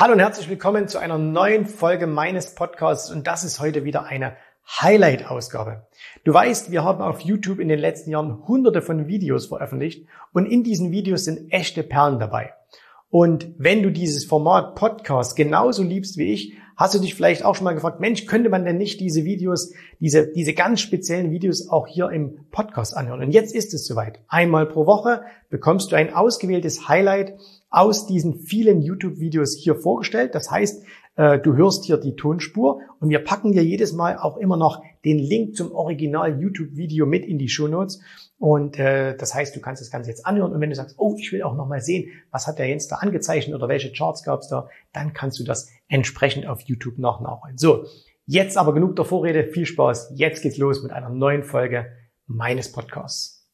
Hallo und herzlich willkommen zu einer neuen Folge meines Podcasts und das ist heute wieder eine Highlight-Ausgabe. Du weißt, wir haben auf YouTube in den letzten Jahren hunderte von Videos veröffentlicht und in diesen Videos sind echte Perlen dabei. Und wenn du dieses Format Podcast genauso liebst wie ich, hast du dich vielleicht auch schon mal gefragt, Mensch, könnte man denn nicht diese Videos, diese, diese ganz speziellen Videos auch hier im Podcast anhören? Und jetzt ist es soweit. Einmal pro Woche bekommst du ein ausgewähltes Highlight aus diesen vielen YouTube-Videos hier vorgestellt. Das heißt, äh, du hörst hier die Tonspur und wir packen dir jedes Mal auch immer noch den Link zum Original YouTube-Video mit in die Show Notes. Und äh, das heißt, du kannst das Ganze jetzt anhören und wenn du sagst, oh, ich will auch noch mal sehen, was hat der Jens da angezeichnet oder welche Charts gab es da, dann kannst du das entsprechend auf YouTube noch nachholen. So, jetzt aber genug der Vorrede, viel Spaß. Jetzt geht's los mit einer neuen Folge meines Podcasts.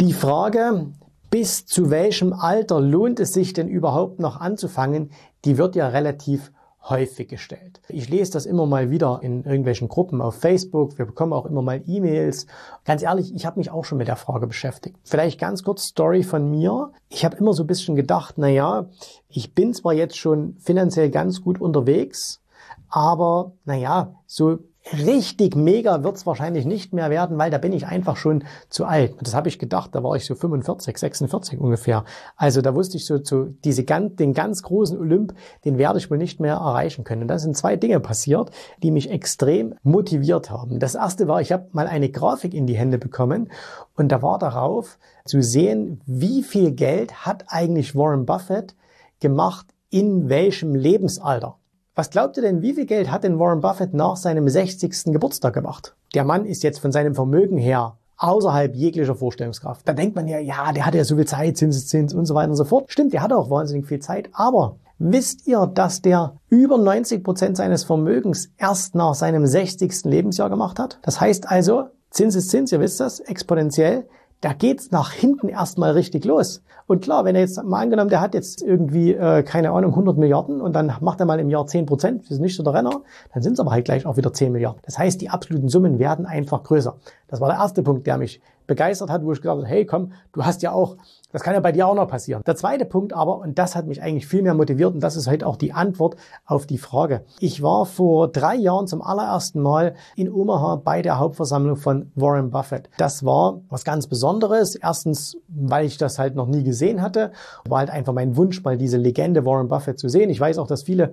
Die Frage, bis zu welchem Alter lohnt es sich denn überhaupt noch anzufangen, die wird ja relativ häufig gestellt. Ich lese das immer mal wieder in irgendwelchen Gruppen auf Facebook. Wir bekommen auch immer mal E-Mails. Ganz ehrlich, ich habe mich auch schon mit der Frage beschäftigt. Vielleicht ganz kurz Story von mir. Ich habe immer so ein bisschen gedacht, na ja, ich bin zwar jetzt schon finanziell ganz gut unterwegs, aber na ja, so richtig mega wird's wahrscheinlich nicht mehr werden, weil da bin ich einfach schon zu alt. Das habe ich gedacht, da war ich so 45, 46 ungefähr. Also da wusste ich so, so diese ganz, den ganz großen Olymp, den werde ich wohl nicht mehr erreichen können. Und da sind zwei Dinge passiert, die mich extrem motiviert haben. Das erste war, ich habe mal eine Grafik in die Hände bekommen und da war darauf zu sehen, wie viel Geld hat eigentlich Warren Buffett gemacht in welchem Lebensalter. Was glaubt ihr denn, wie viel Geld hat denn Warren Buffett nach seinem 60. Geburtstag gemacht? Der Mann ist jetzt von seinem Vermögen her außerhalb jeglicher Vorstellungskraft. Da denkt man ja, ja, der hat ja so viel Zeit, Zinseszins und so weiter und so fort. Stimmt, der hat auch wahnsinnig viel Zeit, aber wisst ihr, dass der über 90 Prozent seines Vermögens erst nach seinem 60. Lebensjahr gemacht hat? Das heißt also, Zinseszins, ihr wisst das, exponentiell da geht's nach hinten erstmal richtig los. Und klar, wenn er jetzt mal angenommen, der hat jetzt irgendwie, äh, keine Ahnung, 100 Milliarden und dann macht er mal im Jahr 10 Prozent, das ist nicht so der Renner, dann sind es aber halt gleich auch wieder 10 Milliarden. Das heißt, die absoluten Summen werden einfach größer. Das war der erste Punkt, der mich begeistert hat, wo ich gesagt habe, hey, komm, du hast ja auch, das kann ja bei dir auch noch passieren. Der zweite Punkt aber, und das hat mich eigentlich viel mehr motiviert, und das ist heute auch die Antwort auf die Frage. Ich war vor drei Jahren zum allerersten Mal in Omaha bei der Hauptversammlung von Warren Buffett. Das war was ganz Besonderes. Erstens, weil ich das halt noch nie gesehen hatte, war halt einfach mein Wunsch, mal diese Legende Warren Buffett zu sehen. Ich weiß auch, dass viele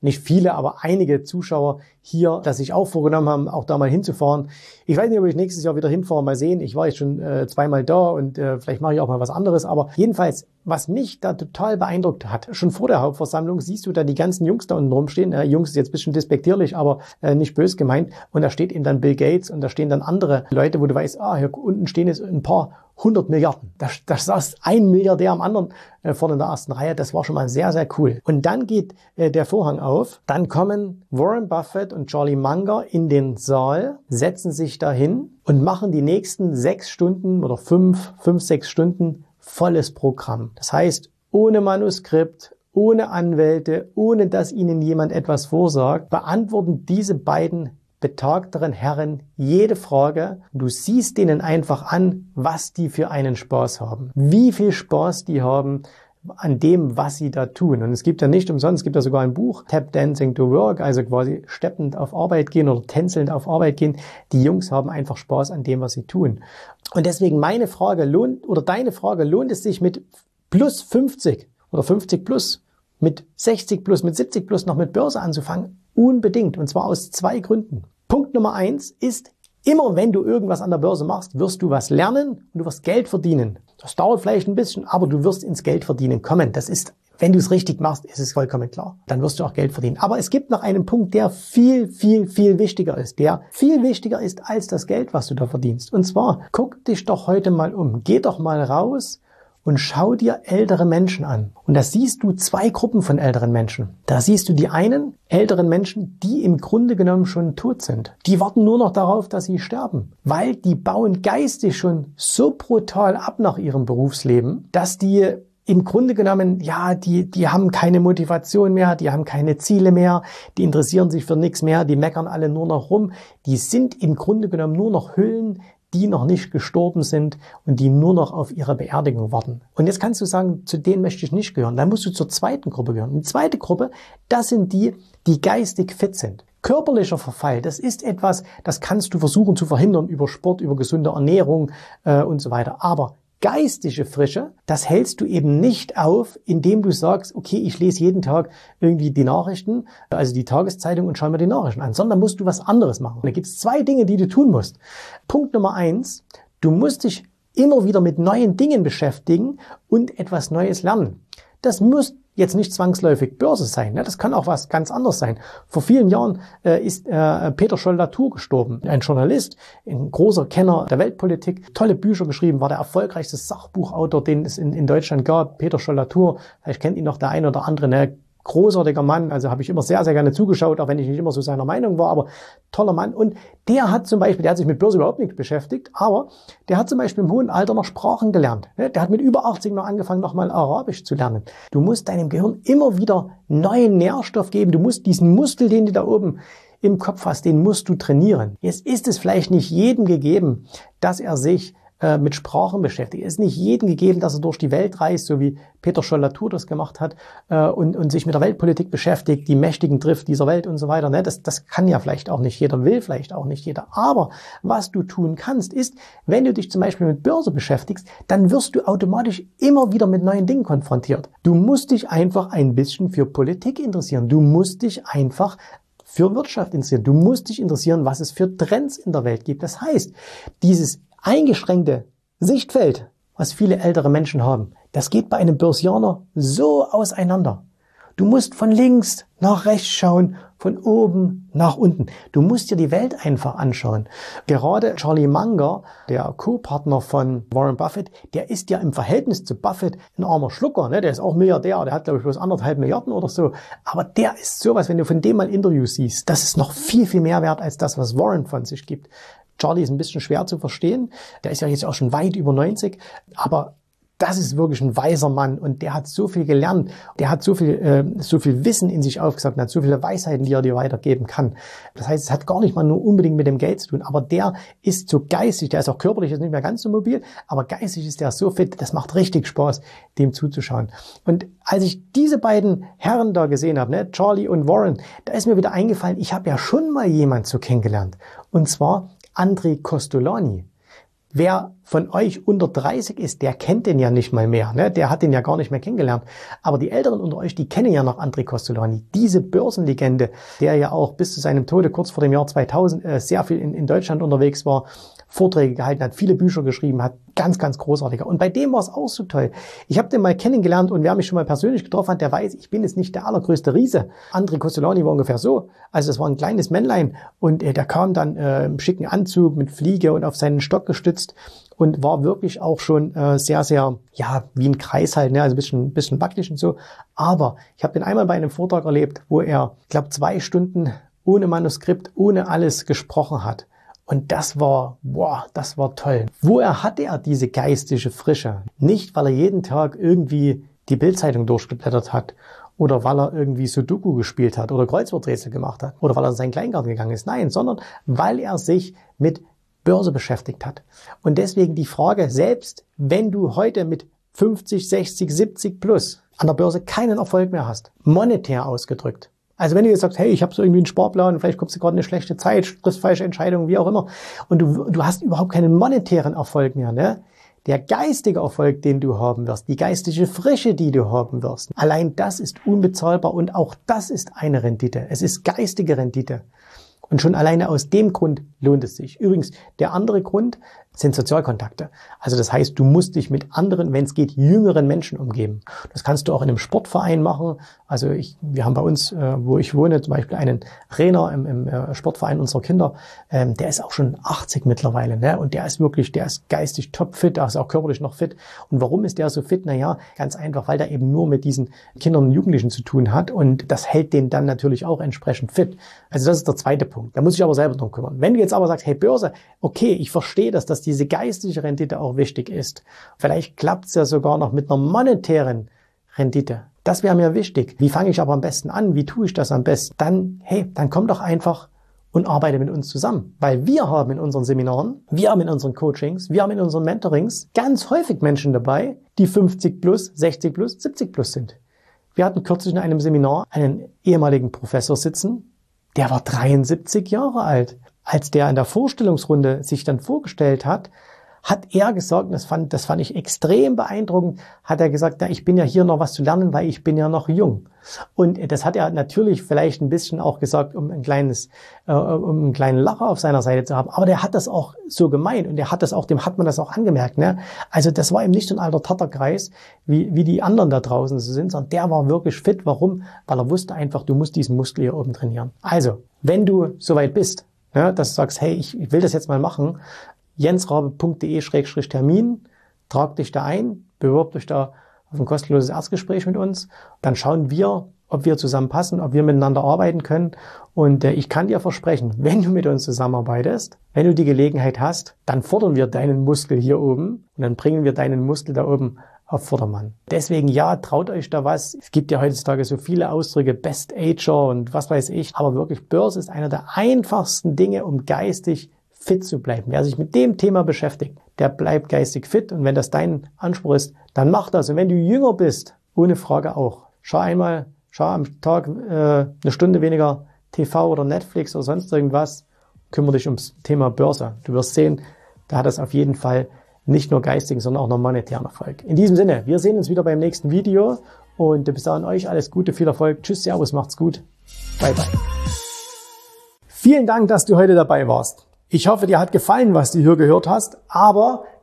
nicht viele, aber einige Zuschauer hier, dass sich auch vorgenommen haben, auch da mal hinzufahren. Ich weiß nicht, ob ich nächstes Jahr wieder hinfahre, mal sehen. Ich war jetzt schon äh, zweimal da und äh, vielleicht mache ich auch mal was anderes. Aber jedenfalls, was mich da total beeindruckt hat, schon vor der Hauptversammlung siehst du da die ganzen Jungs da unten rumstehen. Äh, Jungs ist jetzt ein bisschen despektierlich, aber äh, nicht bös gemeint. Und da steht eben dann Bill Gates und da stehen dann andere Leute, wo du weißt, ah, hier unten stehen jetzt ein paar 100 Milliarden. Da, da saß ein Milliardär am anderen äh, vorne in der ersten Reihe. Das war schon mal sehr, sehr cool. Und dann geht äh, der Vorhang auf. Dann kommen Warren Buffett und Charlie Munger in den Saal, setzen sich dahin und machen die nächsten sechs Stunden oder fünf, fünf, sechs Stunden volles Programm. Das heißt, ohne Manuskript, ohne Anwälte, ohne dass ihnen jemand etwas vorsagt, beantworten diese beiden betagteren Herren jede Frage. Du siehst denen einfach an, was die für einen Spaß haben. Wie viel Spaß die haben an dem, was sie da tun. Und es gibt ja nicht umsonst, es gibt ja sogar ein Buch, Tap Dancing to Work, also quasi steppend auf Arbeit gehen oder tänzelnd auf Arbeit gehen. Die Jungs haben einfach Spaß an dem, was sie tun. Und deswegen meine Frage, lohnt, oder deine Frage, lohnt es sich mit plus 50 oder 50 plus, mit 60 plus, mit 70 plus noch mit Börse anzufangen? Unbedingt. Und zwar aus zwei Gründen. Punkt Nummer eins ist, immer wenn du irgendwas an der Börse machst, wirst du was lernen und du wirst Geld verdienen. Das dauert vielleicht ein bisschen, aber du wirst ins Geld verdienen kommen. Das ist, wenn du es richtig machst, ist es vollkommen klar. Dann wirst du auch Geld verdienen. Aber es gibt noch einen Punkt, der viel, viel, viel wichtiger ist. Der viel wichtiger ist als das Geld, was du da verdienst. Und zwar, guck dich doch heute mal um. Geh doch mal raus und schau dir ältere Menschen an. Und da siehst du zwei Gruppen von älteren Menschen. Da siehst du die einen älteren Menschen, die im Grunde genommen schon tot sind. Die warten nur noch darauf, dass sie sterben, weil die bauen geistig schon so brutal ab nach ihrem Berufsleben, dass die im Grunde genommen, ja, die, die haben keine Motivation mehr, die haben keine Ziele mehr, die interessieren sich für nichts mehr, die meckern alle nur noch rum. Die sind im Grunde genommen nur noch Hüllen, die noch nicht gestorben sind und die nur noch auf ihre Beerdigung warten. Und jetzt kannst du sagen, zu denen möchte ich nicht gehören. Dann musst du zur zweiten Gruppe gehören. Die zweite Gruppe, das sind die, die geistig fit sind. Körperlicher Verfall, das ist etwas, das kannst du versuchen zu verhindern über Sport, über gesunde Ernährung äh, und so weiter. Aber geistige Frische, das hältst du eben nicht auf, indem du sagst, okay, ich lese jeden Tag irgendwie die Nachrichten, also die Tageszeitung und schaue mir die Nachrichten an, sondern musst du was anderes machen. da gibt es zwei Dinge, die du tun musst. Punkt Nummer eins, du musst dich immer wieder mit neuen Dingen beschäftigen und etwas Neues lernen. Das muss jetzt nicht zwangsläufig Börse sein. Ne? Das kann auch was ganz anderes sein. Vor vielen Jahren äh, ist äh, Peter Scholl-Latour gestorben, ein Journalist, ein großer Kenner der Weltpolitik, tolle Bücher geschrieben, war der erfolgreichste Sachbuchautor, den es in, Deutschland gab. Peter Scholl-Latour, vielleicht kennt ihn noch der eine oder andere, ne? Großartiger Mann, also habe ich immer sehr, sehr gerne zugeschaut, auch wenn ich nicht immer so seiner Meinung war, aber toller Mann. Und der hat zum Beispiel, der hat sich mit Börse überhaupt nicht beschäftigt, aber der hat zum Beispiel im hohen Alter noch Sprachen gelernt. Der hat mit über 80 noch angefangen, nochmal Arabisch zu lernen. Du musst deinem Gehirn immer wieder neuen Nährstoff geben. Du musst diesen Muskel, den du da oben im Kopf hast, den musst du trainieren. Jetzt ist es vielleicht nicht jedem gegeben, dass er sich äh, mit Sprachen beschäftigt. Es ist nicht jedem gegeben, dass er durch die Welt reist, so wie Peter Scholl-Latour das gemacht hat, äh, und, und sich mit der Weltpolitik beschäftigt, die Mächtigen trifft dieser Welt und so weiter. Ne? Das, das kann ja vielleicht auch nicht jeder, will vielleicht auch nicht jeder. Aber was du tun kannst, ist, wenn du dich zum Beispiel mit Börse beschäftigst, dann wirst du automatisch immer wieder mit neuen Dingen konfrontiert. Du musst dich einfach ein bisschen für Politik interessieren. Du musst dich einfach für Wirtschaft interessieren. Du musst dich interessieren, was es für Trends in der Welt gibt. Das heißt, dieses eingeschränkte Sichtfeld, was viele ältere Menschen haben, das geht bei einem Börsianer so auseinander. Du musst von links nach rechts schauen, von oben nach unten. Du musst dir die Welt einfach anschauen. Gerade Charlie Munger, der Co-Partner von Warren Buffett, der ist ja im Verhältnis zu Buffett ein armer Schlucker. Ne? Der ist auch Milliardär, der hat glaube ich bloß anderthalb Milliarden oder so. Aber der ist sowas, wenn du von dem mal Interviews siehst, das ist noch viel, viel mehr wert als das, was Warren von sich gibt. Charlie ist ein bisschen schwer zu verstehen. Der ist ja jetzt auch schon weit über 90. Aber das ist wirklich ein weiser Mann und der hat so viel gelernt, der hat so viel, äh, so viel Wissen in sich aufgesagt, hat so viele Weisheiten, die er dir weitergeben kann. Das heißt, es hat gar nicht mal nur unbedingt mit dem Geld zu tun, aber der ist so geistig, der ist auch körperlich jetzt nicht mehr ganz so mobil, aber geistig ist der so fit, das macht richtig Spaß, dem zuzuschauen. Und als ich diese beiden Herren da gesehen habe, ne, Charlie und Warren, da ist mir wieder eingefallen, ich habe ja schon mal jemand so kennengelernt. Und zwar André Costolani. Wer von euch unter 30 ist, der kennt den ja nicht mal mehr. Ne? Der hat den ja gar nicht mehr kennengelernt. Aber die Älteren unter euch, die kennen ja noch André Costolani. Diese Börsenlegende, der ja auch bis zu seinem Tode kurz vor dem Jahr 2000 äh, sehr viel in, in Deutschland unterwegs war, Vorträge gehalten hat, viele Bücher geschrieben hat, ganz, ganz großartiger. Und bei dem war es auch so toll. Ich habe den mal kennengelernt und wer mich schon mal persönlich getroffen hat, der weiß, ich bin jetzt nicht der allergrößte Riese. André Costolani war ungefähr so. Also das war ein kleines Männlein und äh, der kam dann äh, im schicken Anzug mit Fliege und auf seinen Stock gestützt und war wirklich auch schon äh, sehr, sehr, ja, wie ein Kreis halt, ne? also ein bisschen, bisschen wackelig und so. Aber ich habe den einmal bei einem Vortrag erlebt, wo er, ich glaube, zwei Stunden ohne Manuskript, ohne alles gesprochen hat. Und das war, boah, das war toll. Woher hatte er diese geistige Frische? Nicht, weil er jeden Tag irgendwie die Bildzeitung durchgeblättert hat oder weil er irgendwie Sudoku gespielt hat oder Kreuzworträtsel gemacht hat oder weil er in seinen Kleingarten gegangen ist. Nein, sondern weil er sich mit Börse beschäftigt hat. Und deswegen die Frage, selbst wenn du heute mit 50, 60, 70 plus an der Börse keinen Erfolg mehr hast, monetär ausgedrückt, also wenn du jetzt sagst, hey, ich habe so irgendwie einen Sportplan, vielleicht kommst du gerade eine schlechte Zeit, triffst falsche Entscheidungen, wie auch immer, und du, du hast überhaupt keinen monetären Erfolg mehr, ne? Der geistige Erfolg, den du haben wirst, die geistige Frische, die du haben wirst, allein das ist unbezahlbar und auch das ist eine Rendite. Es ist geistige Rendite. Und schon alleine aus dem Grund lohnt es sich. Übrigens, der andere Grund sind Sozialkontakte. Also das heißt, du musst dich mit anderen, wenn es geht, jüngeren Menschen umgeben. Das kannst du auch in einem Sportverein machen. Also ich, wir haben bei uns, äh, wo ich wohne, zum Beispiel einen Trainer im, im äh, Sportverein unserer Kinder. Ähm, der ist auch schon 80 mittlerweile, ne? Und der ist wirklich, der ist geistig topfit, der ist auch körperlich noch fit. Und warum ist der so fit? Naja, ganz einfach, weil der eben nur mit diesen Kindern und Jugendlichen zu tun hat. Und das hält den dann natürlich auch entsprechend fit. Also das ist der zweite Punkt. Da muss ich aber selber drum kümmern. Wenn du jetzt aber sagst, hey Börse, okay, ich verstehe, dass das diese geistige Rendite auch wichtig ist. Vielleicht klappt es ja sogar noch mit einer monetären Rendite. Das wäre mir wichtig. Wie fange ich aber am besten an? Wie tue ich das am besten? Dann, hey, dann komm doch einfach und arbeite mit uns zusammen. Weil wir haben in unseren Seminaren, wir haben in unseren Coachings, wir haben in unseren Mentorings ganz häufig Menschen dabei, die 50 plus, 60 plus, 70 plus sind. Wir hatten kürzlich in einem Seminar einen ehemaligen Professor sitzen, der war 73 Jahre alt. Als der in der Vorstellungsrunde sich dann vorgestellt hat, hat er gesagt, das fand, das fand ich extrem beeindruckend, hat er gesagt, ja, ich bin ja hier noch was zu lernen, weil ich bin ja noch jung. Und das hat er natürlich vielleicht ein bisschen auch gesagt, um ein kleines, äh, um einen kleinen Lacher auf seiner Seite zu haben. Aber der hat das auch so gemeint und der hat das auch, dem hat man das auch angemerkt. Ne? Also das war eben nicht so ein alter Tatterkreis, wie, wie die anderen da draußen so sind, sondern der war wirklich fit. Warum? Weil er wusste einfach, du musst diesen Muskel hier oben trainieren. Also, wenn du soweit bist, ja, dass du sagst, hey, ich, will das jetzt mal machen, jensrabe.de-termin, trag dich da ein, bewirb dich da auf ein kostenloses Erstgespräch mit uns. Dann schauen wir, ob wir zusammenpassen, ob wir miteinander arbeiten können. Und äh, ich kann dir versprechen, wenn du mit uns zusammenarbeitest, wenn du die Gelegenheit hast, dann fordern wir deinen Muskel hier oben und dann bringen wir deinen Muskel da oben auf Vordermann. Deswegen ja, traut euch da was. Es gibt ja heutzutage so viele Ausdrücke, Best Ager und was weiß ich. Aber wirklich, Börse ist einer der einfachsten Dinge, um geistig fit zu bleiben. Wer sich mit dem Thema beschäftigt, der bleibt geistig fit. Und wenn das dein Anspruch ist, dann mach das. Und wenn du jünger bist, ohne Frage auch. Schau einmal, schau am Tag äh, eine Stunde weniger TV oder Netflix oder sonst irgendwas. Kümmere dich ums Thema Börse. Du wirst sehen, da hat das auf jeden Fall nicht nur geistigen, sondern auch noch monetären Erfolg. In diesem Sinne, wir sehen uns wieder beim nächsten Video und bis dahin euch alles Gute, viel Erfolg. Tschüss, Servus, macht's gut. Bye, bye. Vielen Dank, dass du heute dabei warst. Ich hoffe, dir hat gefallen, was du hier gehört hast, aber